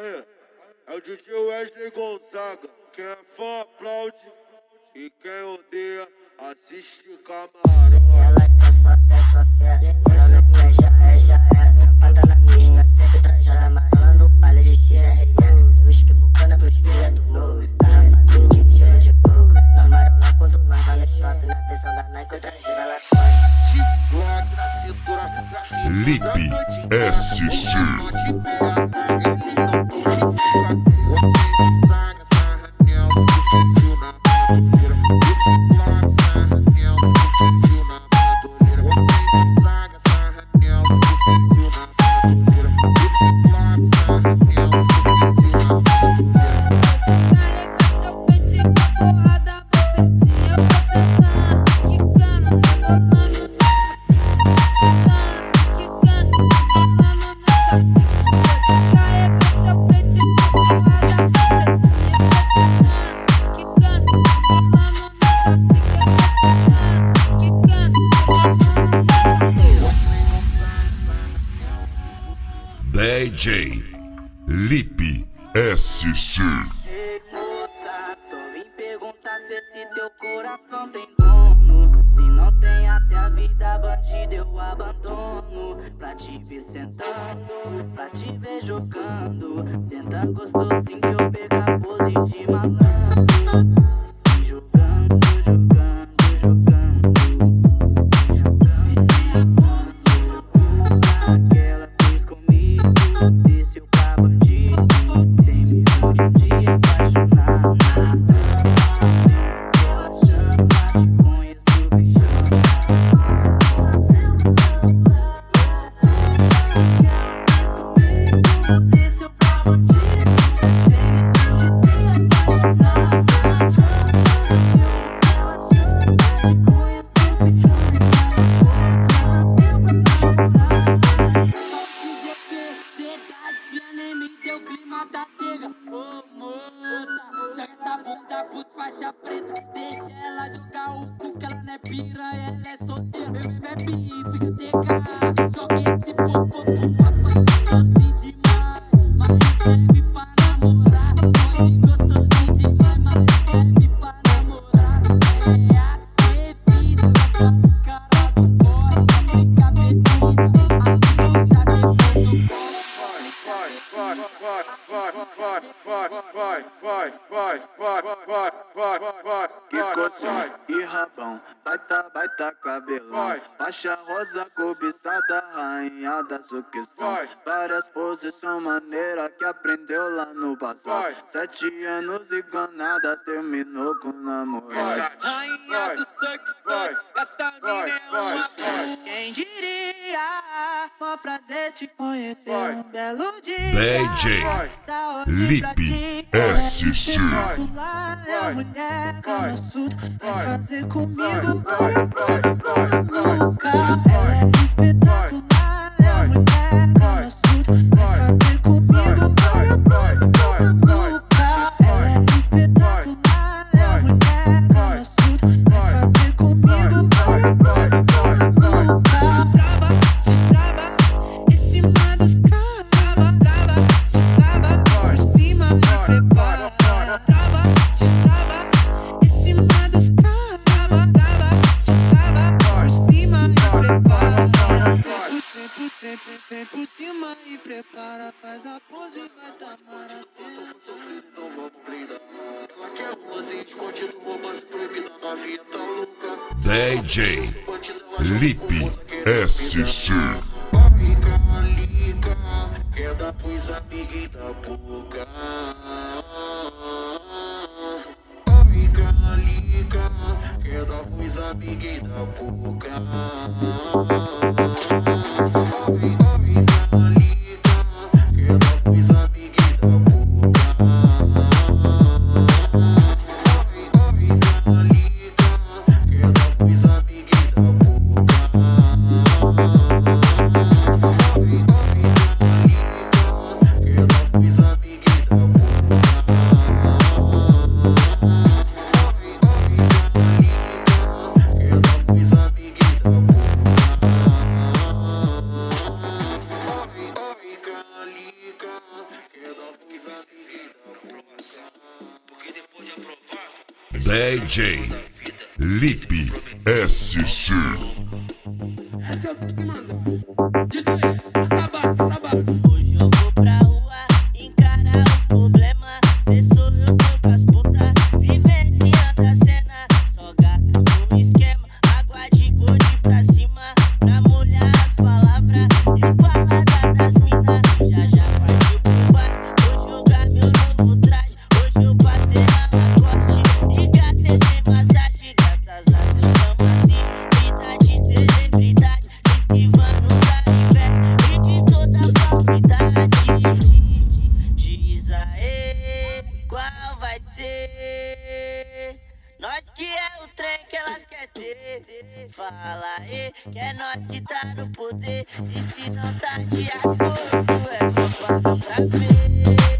É o DJ Wesley Gonzaga. Quem é fã aplaude e quem odeia assiste camarote. Ela quer só, quer só, quer. Se ela não já é, já é. Trampada na pista, sempre trajada amarela no baile de XRE. Tem uísque bucana pros cria do morro. Garrafa verde, cheiro de coco. Nós marola quando nós vai é shot. Na visão da Nike, outra gira ela costa. Glock na cintura, Lipe SC. DJ Lipe SC. Só vim perguntar se esse teu coração tem dono. Se não tem até a vida bandida, eu abandono. Pra te ver sentando, pra te ver jogando. Senta gostosinho que eu pego a pose de malandro. Thank you. Baita, baita cabelão. Vai. Faixa rosa cobiçada, rainha da sucção. Vai. Várias posições maneiras que aprendeu lá no bazar. Vai. Sete anos e ganada, terminou com namorado. Rainha do vai, essa vai, mina é vai, uma vai. Quem diria? Mó prazer te conhecer Vai. um belo dia. DJ Vai. Lipe ti. SC. essa mulher Kama Sutra Vai fazer comigo várias vezes maluca Ela é um espetacular vem vem por, cima e prepara. Faz a pose e vai tamar assim. Então vamos brindar. Ela quer rosinha, continua, mas proibida na vida tá louca. DJ Lipe SC. Liga, liga, queda pros amiguinhos da boca. Liga, liga, queda pros amiguinhos da boca. Every, every, every, DJ Lip SC. Essa é o que manda. DJ. Fala aí, que é nós que tá no poder. E se não tá de acordo, é só pra ver.